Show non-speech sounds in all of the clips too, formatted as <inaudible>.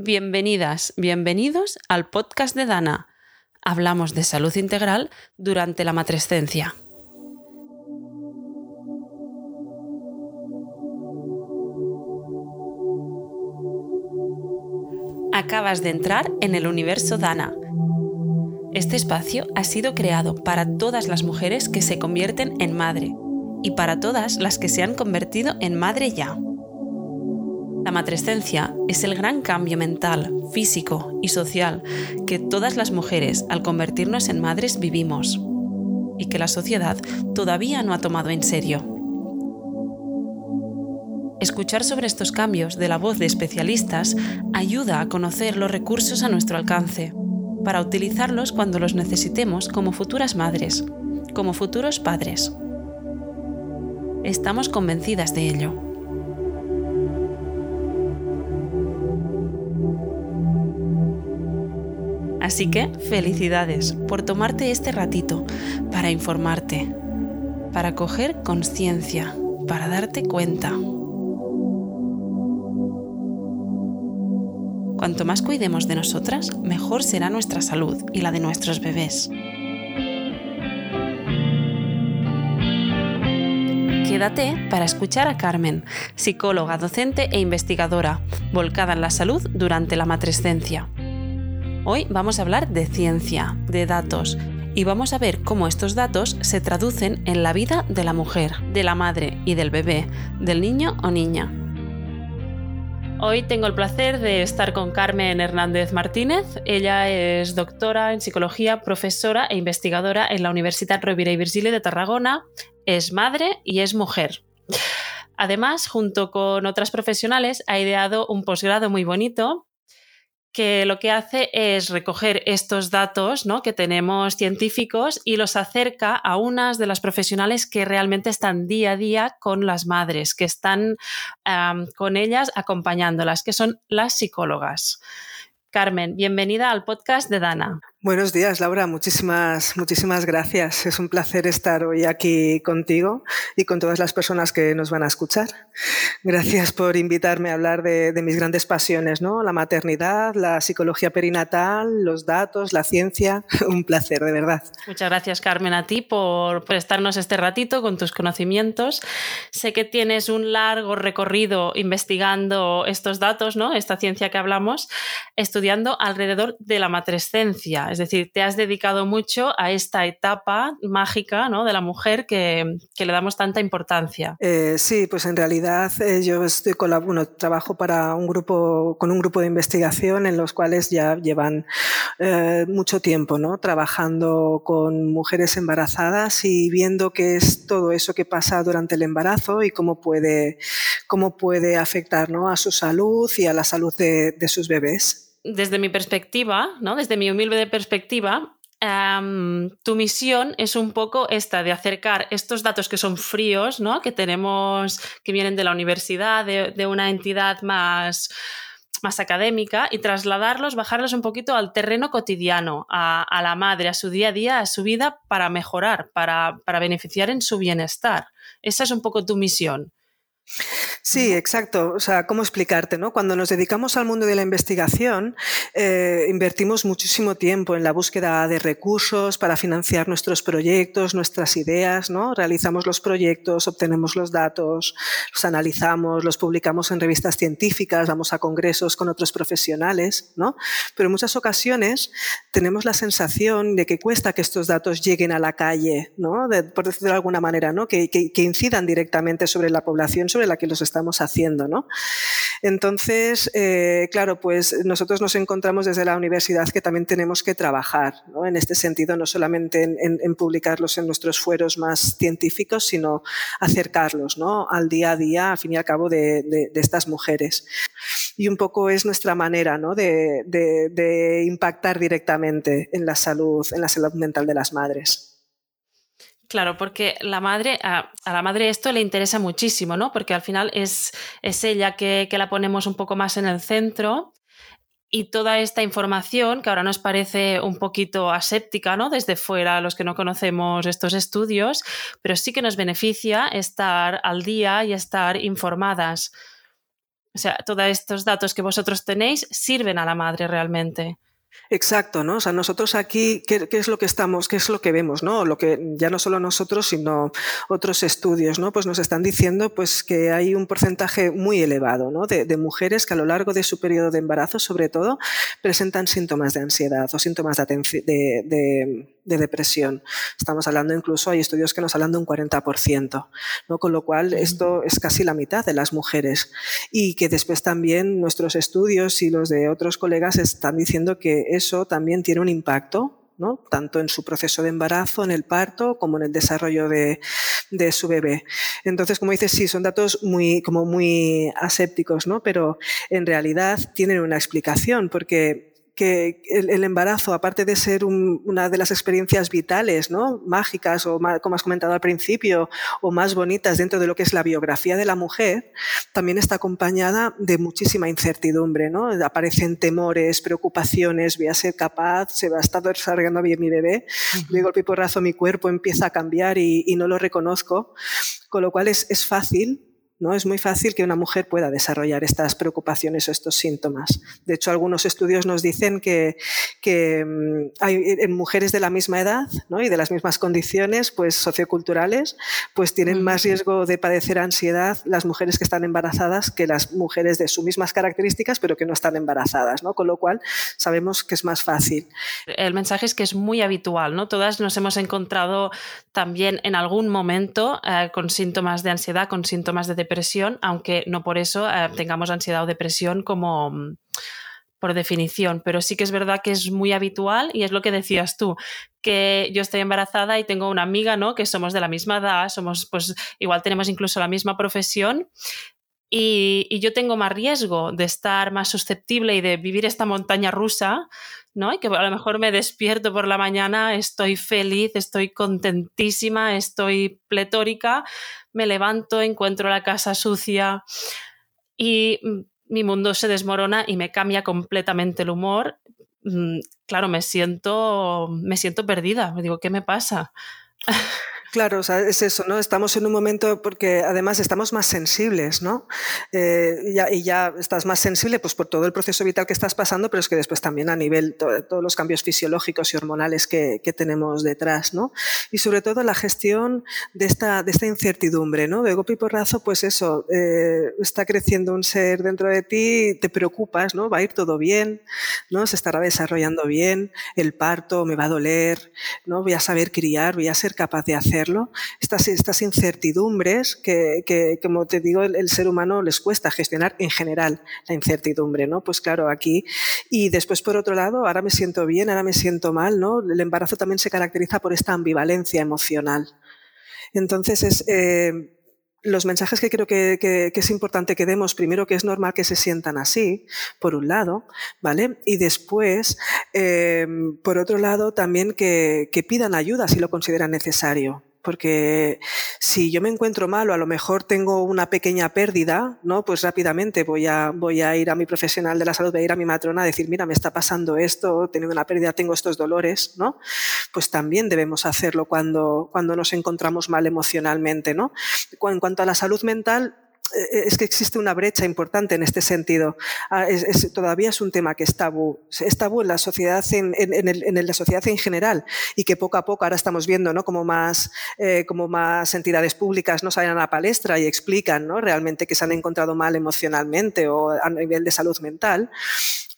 Bienvenidas, bienvenidos al podcast de Dana. Hablamos de salud integral durante la matrescencia. Acabas de entrar en el universo Dana. Este espacio ha sido creado para todas las mujeres que se convierten en madre y para todas las que se han convertido en madre ya. La matrescencia es el gran cambio mental, físico y social que todas las mujeres al convertirnos en madres vivimos y que la sociedad todavía no ha tomado en serio. Escuchar sobre estos cambios de la voz de especialistas ayuda a conocer los recursos a nuestro alcance, para utilizarlos cuando los necesitemos como futuras madres, como futuros padres. Estamos convencidas de ello. Así que felicidades por tomarte este ratito para informarte, para coger conciencia, para darte cuenta. Cuanto más cuidemos de nosotras, mejor será nuestra salud y la de nuestros bebés. Quédate para escuchar a Carmen, psicóloga, docente e investigadora, volcada en la salud durante la matrescencia. Hoy vamos a hablar de ciencia, de datos, y vamos a ver cómo estos datos se traducen en la vida de la mujer, de la madre y del bebé, del niño o niña. Hoy tengo el placer de estar con Carmen Hernández Martínez. Ella es doctora en psicología, profesora e investigadora en la Universidad Rovira y Virgili de Tarragona. Es madre y es mujer. Además, junto con otras profesionales, ha ideado un posgrado muy bonito que lo que hace es recoger estos datos ¿no? que tenemos científicos y los acerca a unas de las profesionales que realmente están día a día con las madres, que están con ellas acompañándolas, que son las psicólogas. Carmen, bienvenida al podcast de Dana. Buenos días, Laura. Muchísimas, muchísimas gracias. Es un placer estar hoy aquí contigo y con todas las personas que nos van a escuchar. Gracias por invitarme a hablar de, mis grandes pasiones, ¿no? La maternidad, la psicología perinatal, los datos, la ciencia. <laughs> Un placer, de verdad. Muchas gracias, Carmen, a ti por prestarnos este ratito con tus conocimientos. Sé que tienes un largo recorrido investigando estos datos, ¿no? Esta ciencia que hablamos, estudiando alrededor de la matrescencia es decir, te has dedicado mucho a esta etapa mágica ¿no? de la mujer que, le damos tanta importancia. Eh, sí, pues en realidad eh, yo estoy bueno, trabajo para un grupo, con un grupo de investigación en los cuales ya llevan eh, mucho tiempo ¿no? trabajando con mujeres embarazadas y viendo qué es todo eso que pasa durante el embarazo y cómo puede, cómo puede afectar ¿no? a su salud y a la salud de sus bebés desde mi perspectiva, ¿no? desde mi humilde perspectiva, tu misión es un poco esta de acercar estos datos que son fríos, ¿no? que tenemos, que vienen de la universidad, de, una entidad más, más académica, y trasladarlos, bajarlos un poquito al terreno cotidiano, a, la madre, a su día a día, a su vida, para mejorar, para, para beneficiar en su bienestar. Esa es un poco tu misión. Sí, exacto. O sea, ¿cómo explicarte? No? Cuando nos dedicamos al mundo de la investigación, eh, invertimos muchísimo tiempo en la búsqueda de recursos para financiar nuestros proyectos, nuestras ideas, ¿no? Realizamos los proyectos, obtenemos los datos, los analizamos, los publicamos en revistas científicas, vamos a congresos con otros profesionales, ¿no? Pero en muchas ocasiones tenemos la sensación de que cuesta que estos datos lleguen a la calle, ¿no? por decirlo de alguna manera, ¿no? Que, que incidan directamente sobre la población, sobre la que los estamos haciendo. ¿no? Entonces, eh, claro, pues nosotros nos encontramos desde la universidad que también tenemos que trabajar ¿no? en este sentido, no solamente en, publicarlos en nuestros fueros más científicos, sino acercarlos ¿no? al día a día, al fin y al cabo, de, estas mujeres. Y un poco es nuestra manera ¿no? de, de impactar directamente en la salud, en la salud mental de las madres. Claro, porque la madre, a, la madre esto le interesa muchísimo, ¿no? Porque al final es, es ella que, que, la ponemos un poco más en el centro y toda esta información, que ahora nos parece un poquito aséptica, ¿no? Desde fuera, los que no conocemos estos estudios, pero sí que nos beneficia estar al día y estar informadas. O sea, todos estos datos que vosotros tenéis sirven a la madre realmente. Exacto, ¿no? O sea, nosotros aquí, ¿qué, es lo que estamos, qué es lo que vemos, ¿no? Lo que ya no solo nosotros, sino otros estudios, ¿no? Pues nos están diciendo pues que hay un porcentaje muy elevado, ¿no? De, mujeres que a lo largo de su periodo de embarazo, sobre todo, presentan síntomas de ansiedad o síntomas de, depresión. Estamos hablando incluso, hay estudios que nos hablan de un 40%, ¿no? Con lo cual, esto es casi la mitad de las mujeres. Y que después también nuestros estudios y los de otros colegas están diciendo que eso también tiene un impacto ¿no? tanto en su proceso de embarazo, en el parto, como en el desarrollo de, de, su bebé. Entonces, como dices, sí, son datos muy, como muy asépticos, ¿no? pero en realidad tienen una explicación, porque que el, embarazo, aparte de ser una de las experiencias vitales, ¿no? mágicas o como has comentado al principio, o más bonitas dentro de lo que es la biografía de la mujer, también está acompañada de muchísima incertidumbre. ¿no? Aparecen temores, preocupaciones, voy a ser capaz, se va a estar desarrollando bien mi bebé, de golpe y porrazo mi cuerpo empieza a cambiar y, y no lo reconozco, con lo cual es, es fácil ¿no? Es muy fácil que una mujer pueda desarrollar estas preocupaciones o estos síntomas. De hecho, algunos estudios nos dicen que, mm, hay, en mujeres de la misma edad y de las mismas condiciones pues, socioculturales, pues tienen más riesgo de padecer ansiedad las mujeres que están embarazadas que las mujeres de sus mismas características, pero que no están embarazadas, ¿no? Con lo cual, sabemos que es más fácil. El mensaje es que es muy habitual, ¿no? Todas nos hemos encontrado también en algún momento eh, con síntomas de ansiedad, con síntomas de depresión depresión, aunque no por eso eh, tengamos ansiedad o depresión como mm, por definición, pero sí que es verdad que es muy habitual y es lo que decías tú, que yo estoy embarazada y tengo una amiga, ¿no? Que somos de la misma edad, somos, pues igual tenemos incluso la misma profesión y, y, yo tengo más riesgo de estar más susceptible y de vivir esta montaña rusa, ¿no? Y que a lo mejor me despierto por la mañana, estoy feliz, estoy contentísima, estoy pletórica, me levanto, encuentro la casa sucia y mm, mi mundo se desmorona y me cambia completamente el humor. Mm, claro, me siento, me siento perdida. Me digo, ¿qué me pasa? <laughs> Claro, es eso, ¿no? Estamos en un momento porque además estamos más sensibles, ¿no? Eh, y, ya, estás más sensible pues, por todo el proceso vital que estás pasando, pero es que después también a nivel de todos los cambios fisiológicos y hormonales que, tenemos detrás, ¿no? Y sobre todo la gestión de esta, incertidumbre, ¿no? De golpe y porrazo, pues eso, eh, está creciendo un ser dentro de ti, te preocupas, ¿no? Va a ir todo bien, ¿no? Se estará desarrollando bien, el parto me va a doler, ¿no? Voy a saber criar, voy a ser capaz de hacer estas, incertidumbres que, como te digo, el, ser humano les cuesta gestionar en general la incertidumbre, ¿no? Pues claro, aquí. Y después, por otro lado, ahora me siento bien, ahora me siento mal, ¿no? El embarazo también se caracteriza por esta ambivalencia emocional. Entonces, es, eh, los mensajes que creo que, es importante que demos, primero que es normal que se sientan así, por un lado, ¿vale? Y después, eh, por otro lado, también que pidan ayuda si lo consideran necesario porque si yo me encuentro mal o a lo mejor tengo una pequeña pérdida, ¿no? Pues rápidamente voy a, ir a mi profesional de la salud, voy a ir a mi matrona a decir, mira, me está pasando esto, tengo una pérdida, tengo estos dolores, ¿no? Pues también debemos hacerlo cuando, cuando nos encontramos mal emocionalmente, ¿no? En cuanto a la salud mental, es que existe una brecha importante en este sentido. Ah, todavía es un tema que es tabú. Es tabú en la sociedad en, la sociedad en general y que poco a poco ahora estamos viendo ¿no? como, más, eh, como más entidades públicas no salen a la palestra y explican ¿no? realmente que se han encontrado mal emocionalmente o a nivel de salud mental.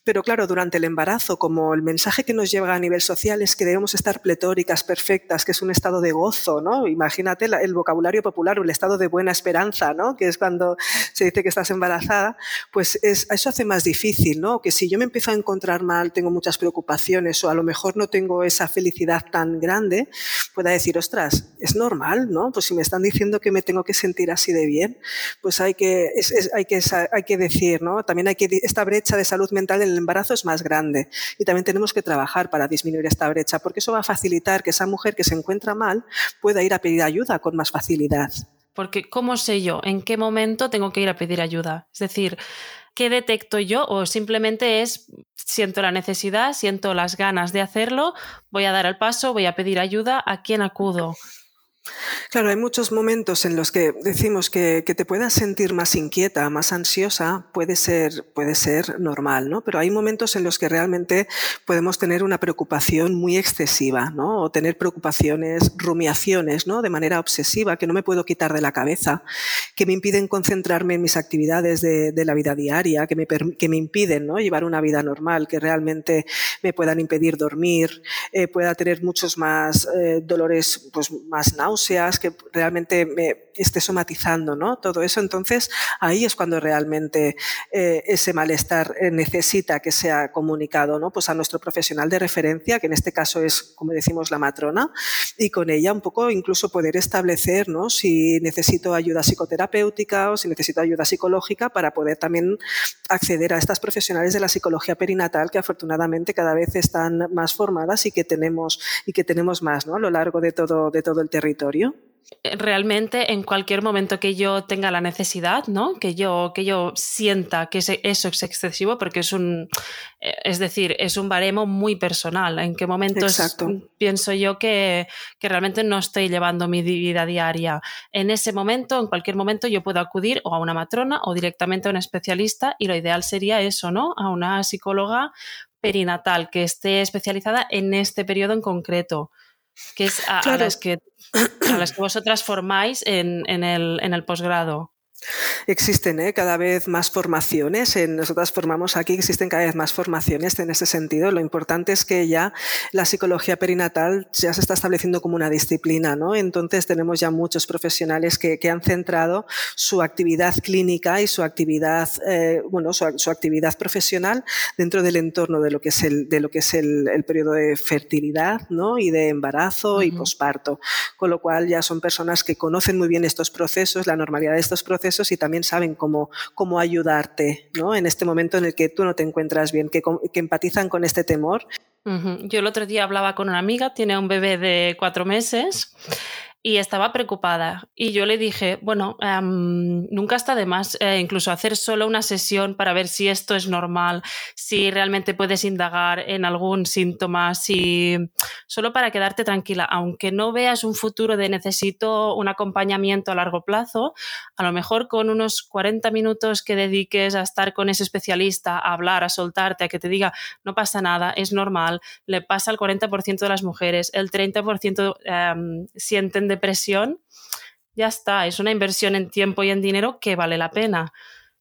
Pero claro, durante el embarazo, como el mensaje que nos llega a nivel social es que debemos estar pletóricas, perfectas, que es un estado de gozo, ¿no? Imagínate el vocabulario popular el estado de buena esperanza, ¿no? Que es cuando se dice que estás embarazada, pues eso hace más difícil, ¿no? Que si yo me empiezo a encontrar mal, tengo muchas preocupaciones o a lo mejor no tengo esa felicidad tan grande, pueda decir, ostras, es normal, ¿no? Pues si me están diciendo que me tengo que sentir así de bien, pues hay que, hay que, hay que decir, ¿no? También hay que, esta brecha de salud mental el embarazo es más grande y también tenemos que trabajar para disminuir esta brecha, porque eso va a facilitar que esa mujer que se encuentra mal pueda ir a pedir ayuda con más facilidad. Porque ¿cómo sé yo en qué momento tengo que ir a pedir ayuda? Es decir, ¿qué detecto yo? O simplemente es, siento la necesidad, siento las ganas de hacerlo, voy a dar el paso, voy a pedir ayuda, ¿a quién acudo? Claro, hay muchos momentos en los que decimos que, te puedas sentir más inquieta, más ansiosa, puede ser, puede ser normal, ¿no? Pero hay momentos en los que realmente podemos tener una preocupación muy excesiva, ¿no? O tener preocupaciones, rumiaciones, ¿no? De manera obsesiva que no me puedo quitar de la cabeza, que me impiden concentrarme en mis actividades de, la vida diaria, que me, que me impiden, ¿no? Llevar una vida normal, que realmente me puedan impedir dormir, eh, pueda tener muchos más eh, dolores, pues más náuseas, que realmente me esté somatizando, ¿no? Todo eso, entonces ahí es cuando realmente eh, ese malestar eh, necesita que sea comunicado, ¿no? Pues a nuestro profesional de referencia, que en este caso es, como decimos, la matrona, y con ella un poco incluso poder establecer, ¿no? Si necesito ayuda psicoterapéutica o si necesito ayuda psicológica para poder también acceder a estas profesionales de la psicología perinatal que afortunadamente cada vez están más formadas y que tenemos y que tenemos más, ¿no? A lo largo de todo de todo el territorio realmente en cualquier momento que yo tenga la necesidad, ¿no? Que yo, que yo sienta que eso es excesivo, porque es un, eh, es decir, es un baremo muy personal. En qué momentos pienso yo que, que, realmente no estoy llevando mi vida diaria. En ese momento, en cualquier momento, yo puedo acudir o a una matrona o directamente a un especialista y lo ideal sería eso, ¿no? A una psicóloga perinatal que esté especializada en este periodo en concreto que es a, las que, a las que vosotras formáis en, en, el, en el posgrado. Existen ¿eh? cada vez más formaciones. En, nosotras formamos aquí, existen cada vez más formaciones en ese sentido. Lo importante es que ya la psicología perinatal ya se está estableciendo como una disciplina, ¿no? Entonces tenemos ya muchos profesionales que, que han centrado su actividad clínica y su actividad, eh, bueno, su, su, actividad profesional dentro del entorno de lo que es el, de lo que es el, el periodo de fertilidad, ¿no? Y de embarazo y posparto. Con lo cual ya son personas que conocen muy bien estos procesos, la normalidad de estos procesos y también saben cómo, cómo ayudarte ¿no? en este momento en el que tú no te encuentras bien, que, que empatizan con este temor. Yo el otro día hablaba con una amiga, tiene un bebé de cuatro meses y estaba preocupada. Y yo le dije, bueno, em, nunca está de más eh, incluso hacer solo una sesión para ver si esto es normal, si realmente puedes indagar en algún síntoma, si solo para quedarte tranquila, aunque no veas un futuro de necesito un acompañamiento a largo plazo, a lo mejor con unos 40 minutos que dediques a estar con ese especialista, a hablar, a soltarte, a que te diga, no pasa nada, es normal, le pasa al 40% de las mujeres, el 30% em, sienten depresión, ya está, es una inversión en tiempo y en dinero que vale la pena,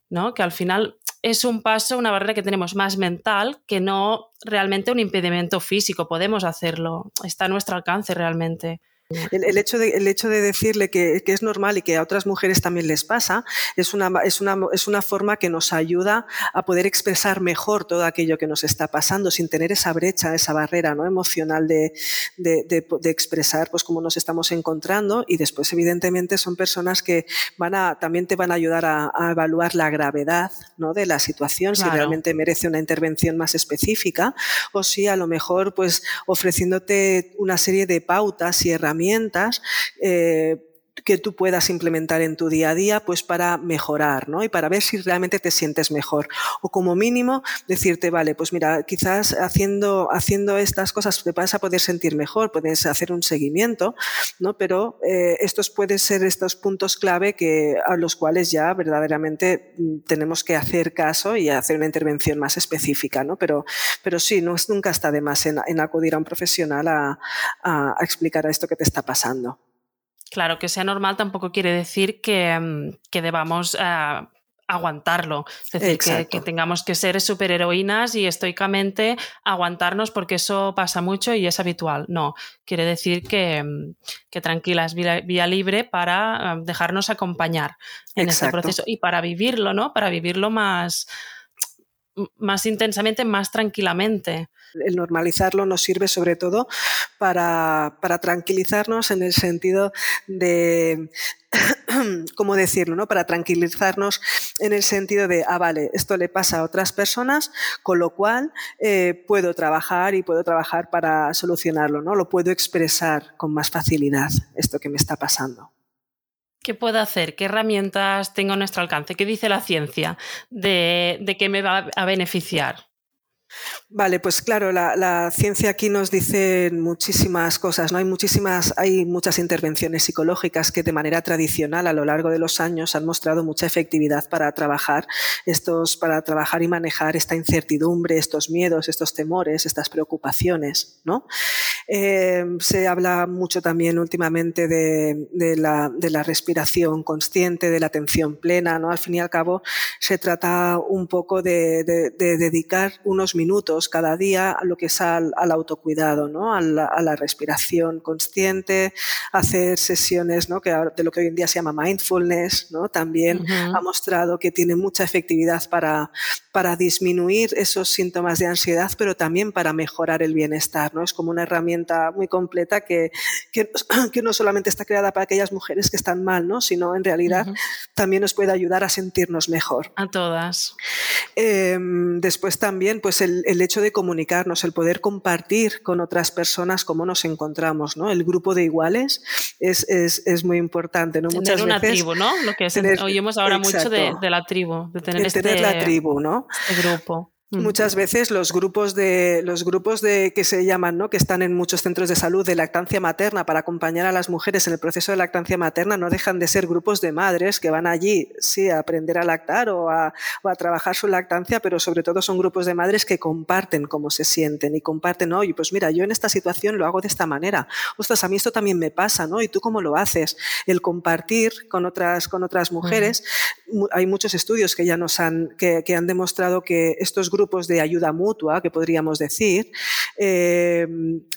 ¿no? Que al final es un paso, una barrera que tenemos más mental que no realmente un impedimento físico. Podemos hacerlo, está a nuestro alcance realmente. El, hecho, de, el hecho de decirle que, es normal y que a otras mujeres también les pasa es una, es, una, es una forma que nos ayuda a poder expresar mejor todo aquello que nos está pasando sin tener esa brecha, esa barrera ¿no? emocional de, de, de, expresar pues, cómo nos estamos encontrando y después evidentemente son personas que van a, también te van a ayudar a, evaluar la gravedad ¿no? de la situación, si realmente merece una intervención más específica o si a lo mejor pues ofreciéndote una serie de pautas y herramientas herramientas eh, que tú puedas implementar en tu día a día pues para mejorar, ¿no? Y para ver si realmente te sientes mejor. O como mínimo decirte, vale, pues mira, quizás haciendo, haciendo estas cosas te vas a poder sentir mejor, puedes hacer un seguimiento, ¿no? Pero eh, estos pueden ser estos puntos clave que, a los cuales ya verdaderamente mm, tenemos que hacer caso y hacer una intervención más específica, ¿no? Pero, pero sí, no, nunca está de más en, acudir a un profesional a, a, a explicar esto que te está pasando. Claro, que sea normal tampoco quiere decir que, mm, debamos eh, aguantarlo. Es decir, que, tengamos que ser superheroínas y estoicamente aguantarnos porque eso pasa mucho y es habitual. No, quiere decir que, mm, que tranquila, es vía, libre para eh, dejarnos acompañar en este proceso y para vivirlo, ¿no? Para vivirlo más, más intensamente, más tranquilamente. El normalizarlo nos sirve sobre todo para, tranquilizarnos en el sentido de, <clears throat> ¿cómo decirlo? ¿no? Para tranquilizarnos en el sentido de, ah, vale, esto le pasa a otras personas, con lo cual eh, puedo trabajar y puedo trabajar para solucionarlo, ¿no? Lo puedo expresar con más facilidad, esto que me está pasando. ¿Qué puedo hacer? ¿Qué herramientas tengo a nuestro alcance? ¿Qué dice la ciencia de, de qué me va a beneficiar? Vale, pues claro, la, ciencia aquí nos dice muchísimas cosas, ¿no? Hay muchísimas, hay muchas intervenciones psicológicas que de manera tradicional a lo largo de los años han mostrado mucha efectividad para trabajar estos, para trabajar y manejar esta incertidumbre, estos miedos, estos temores, estas preocupaciones, ¿no? Eh, se habla mucho también últimamente de, la, respiración consciente, de la atención plena, ¿no? Al fin y al cabo, se trata un poco de, de dedicar unos minutos cada día a lo que es al, autocuidado, ¿no? a, la, respiración consciente, hacer sesiones ¿no? que, de lo que hoy en día se llama mindfulness, ¿no? también ha mostrado que tiene mucha efectividad para, para disminuir esos síntomas de ansiedad, pero también para mejorar el bienestar. ¿no? Es como una herramienta muy completa que, que, <clears throat> no solamente está creada para aquellas mujeres que están mal, ¿no? sino en realidad también nos puede ayudar a sentirnos mejor. A todas. Em, después también, pues el, el, hecho de comunicarnos, el poder compartir con otras personas cómo nos encontramos, ¿no? El grupo de iguales es, es, es muy importante, ¿no? Tener una tribu, ¿no? Lo que oímos ahora mucho de, de, la tribu, de tener, este, la tribu, ¿no? Este grupo. Muchas veces los grupos de los grupos de que se llaman, ¿no? que están en muchos centros de salud de lactancia materna para acompañar a las mujeres en el proceso de lactancia materna no dejan de ser grupos de madres que van allí, sí, a aprender a lactar o a, o a trabajar su lactancia, pero sobre todo son grupos de madres que comparten cómo se sienten y comparten, oye, pues mira, yo en esta situación lo hago de esta manera. Ostras, a mí esto también me pasa, ¿no? ¿Y tú cómo lo haces? El compartir con otras, con otras mujeres. Hay muchos estudios que ya nos han, que, que han demostrado que estos grupos grupos de ayuda mutua, que podríamos decir, eh,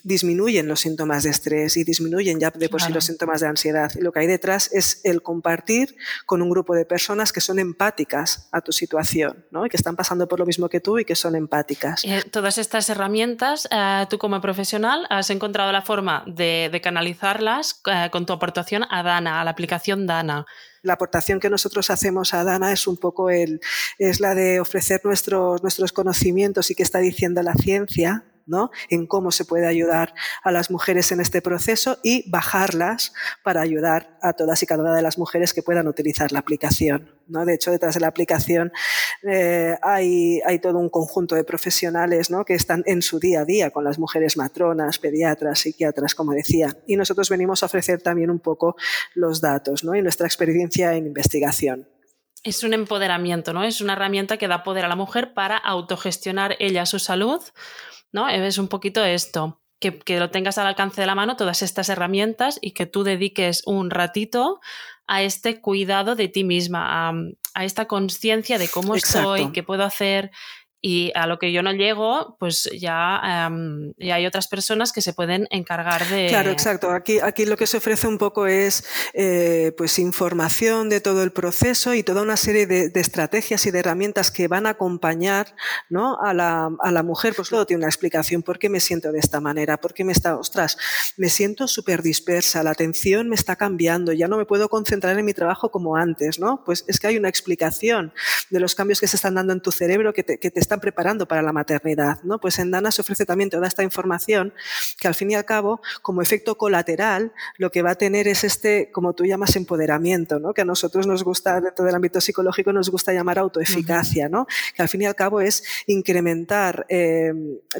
disminuyen los síntomas de estrés y disminuyen ya de por sí los síntomas de ansiedad. Y lo que hay detrás es el compartir con un grupo de personas que son empáticas a tu situación, ¿no? y que están pasando por lo mismo que tú y que son empáticas. Eh, todas estas herramientas, eh, tú como profesional, has encontrado la forma de, de canalizarlas con tu aportación a Dana, a la aplicación Dana la aportación que nosotros hacemos a Dana es un poco el, es la de ofrecer nuestros, nuestros conocimientos y qué está diciendo la ciencia en cómo se puede ayudar a las mujeres en este proceso y bajarlas para ayudar a todas y cada una de las mujeres que puedan utilizar la aplicación. De hecho, detrás de la aplicación eh, hay, todo un conjunto de profesionales que están en su día a día con las mujeres matronas, pediatras, psiquiatras, como decía. Y nosotros venimos a ofrecer también un poco los datos y nuestra experiencia en investigación. Es un empoderamiento. Es una herramienta que da poder a la mujer para autogestionar ella su salud ¿no? Es un poquito esto, que, lo tengas al alcance de la mano todas estas herramientas y que tú dediques un ratito a este cuidado de ti misma, a, esta conciencia de cómo estoy, qué puedo hacer, y a lo que yo no llego, pues ya, em, hay otras personas que se pueden encargar de... Claro, exacto. Aquí, aquí lo que se ofrece un poco es eh, pues información de todo el proceso y toda una serie de, estrategias y de herramientas que van a acompañar ¿no? a, la, a, la, mujer. Pues luego tiene una explicación. ¿Por qué me siento de esta manera? ¿Por qué me está, ostras, me siento súper dispersa, la atención me está cambiando, ya no me puedo concentrar en mi trabajo como antes, ¿no? Pues es que hay una explicación de los cambios que se están dando en tu cerebro que te, que te está preparando para la maternidad. ¿no? Pues en Dana se ofrece también toda esta información que al fin y al cabo, como efecto colateral, lo que va a tener es este, como tú llamas, empoderamiento, ¿no? que a nosotros nos gusta, dentro del ámbito psicológico, nos gusta llamar autoeficacia, ¿no? que al fin y al cabo es incrementar eh,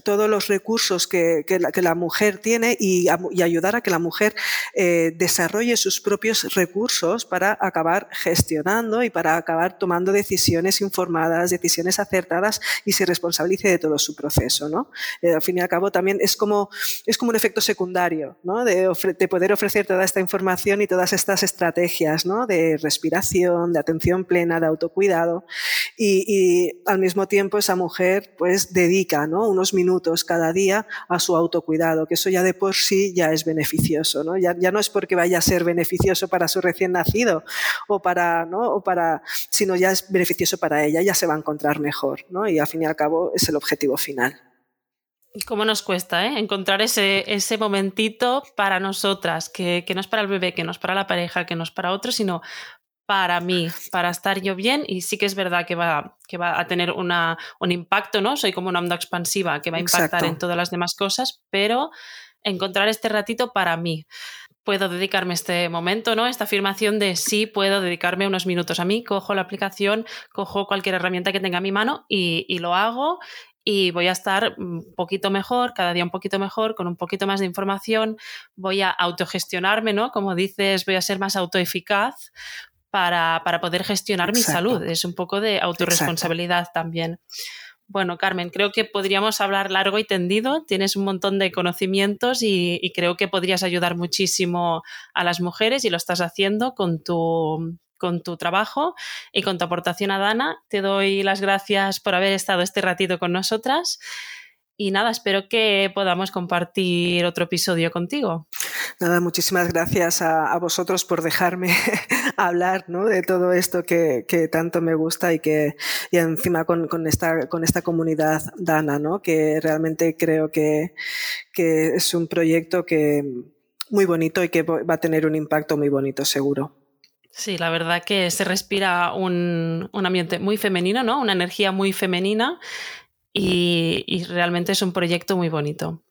todos los recursos que, que, la, mujer tiene y, ayudar a que la mujer eh, desarrolle sus propios recursos para acabar gestionando y para acabar tomando decisiones informadas, decisiones acertadas y se responsabilice de todo su proceso. ¿no? Eh, al fin y al cabo también es como, es como un efecto secundario ¿no? de, de, poder ofrecer toda esta información y todas estas estrategias ¿no? de respiración, de atención plena, de autocuidado y, y, al mismo tiempo esa mujer pues dedica ¿no? unos minutos cada día a su autocuidado, que eso ya de por sí ya es beneficioso. ¿no? Ya, ya no es porque vaya a ser beneficioso para su recién nacido o para, ¿no? o para, sino ya es beneficioso para ella, ya se va a encontrar mejor. ¿no? Y al fin y al cabo es el objetivo final. ¿Cómo nos cuesta eh? encontrar ese, ese momentito para nosotras, que, que, no es para el bebé, que no es para la pareja, que no es para otro, sino para mí, para estar yo bien? Y sí que es verdad que va, que va a tener una, un impacto, ¿no? Soy como una onda expansiva que va a impactar en todas las demás cosas, pero encontrar este ratito para mí puedo dedicarme este momento, ¿no? Esta afirmación de sí puedo dedicarme unos minutos a mí, cojo la aplicación, cojo cualquier herramienta que tenga a mi mano y, lo hago y voy a estar un poquito mejor, cada día un poquito mejor, con un poquito más de información, voy a autogestionarme, ¿no? Como dices, voy a ser más autoeficaz para, para poder gestionar mi salud. Es un poco de autorresponsabilidad también. Bueno, Carmen, creo que podríamos hablar largo y tendido. Tienes un montón de conocimientos y, creo que podrías ayudar muchísimo a las mujeres y lo estás haciendo con tu, con tu trabajo y con tu aportación a Dana. Te doy las gracias por haber estado este ratito con nosotras. Y nada, espero que podamos compartir otro episodio contigo. Nada, muchísimas gracias a, vosotros por dejarme <laughs> <laughs> hablar ¿no? de todo esto que, que, tanto me gusta y que y encima con, con, esta, con esta comunidad Dana, ¿no? que realmente creo que, que es un proyecto que muy bonito y que va a tener un impacto muy bonito, seguro. Sí, la verdad que se respira un, ambiente muy femenino, ¿no? Una energía muy femenina y, realmente es un proyecto muy bonito.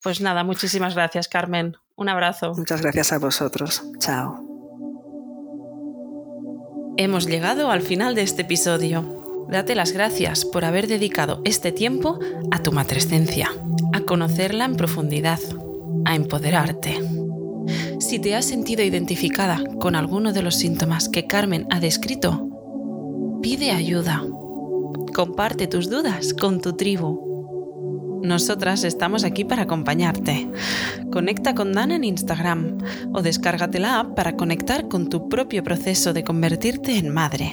Pues nada, muchísimas gracias, Carmen. Un abrazo. Muchas gracias a vosotros. Chao. Hemos llegado al final de este episodio. Date las gracias por haber dedicado este tiempo a tu matrescencia, a conocerla en profundidad, a empoderarte. Si te has sentido identificada con alguno de los síntomas que Carmen ha descrito, pide ayuda. Comparte tus dudas con tu tribu. Nosotras estamos aquí para acompañarte. Conecta con Dana en Instagram o descárgate la app para conectar con tu propio proceso de convertirte en madre.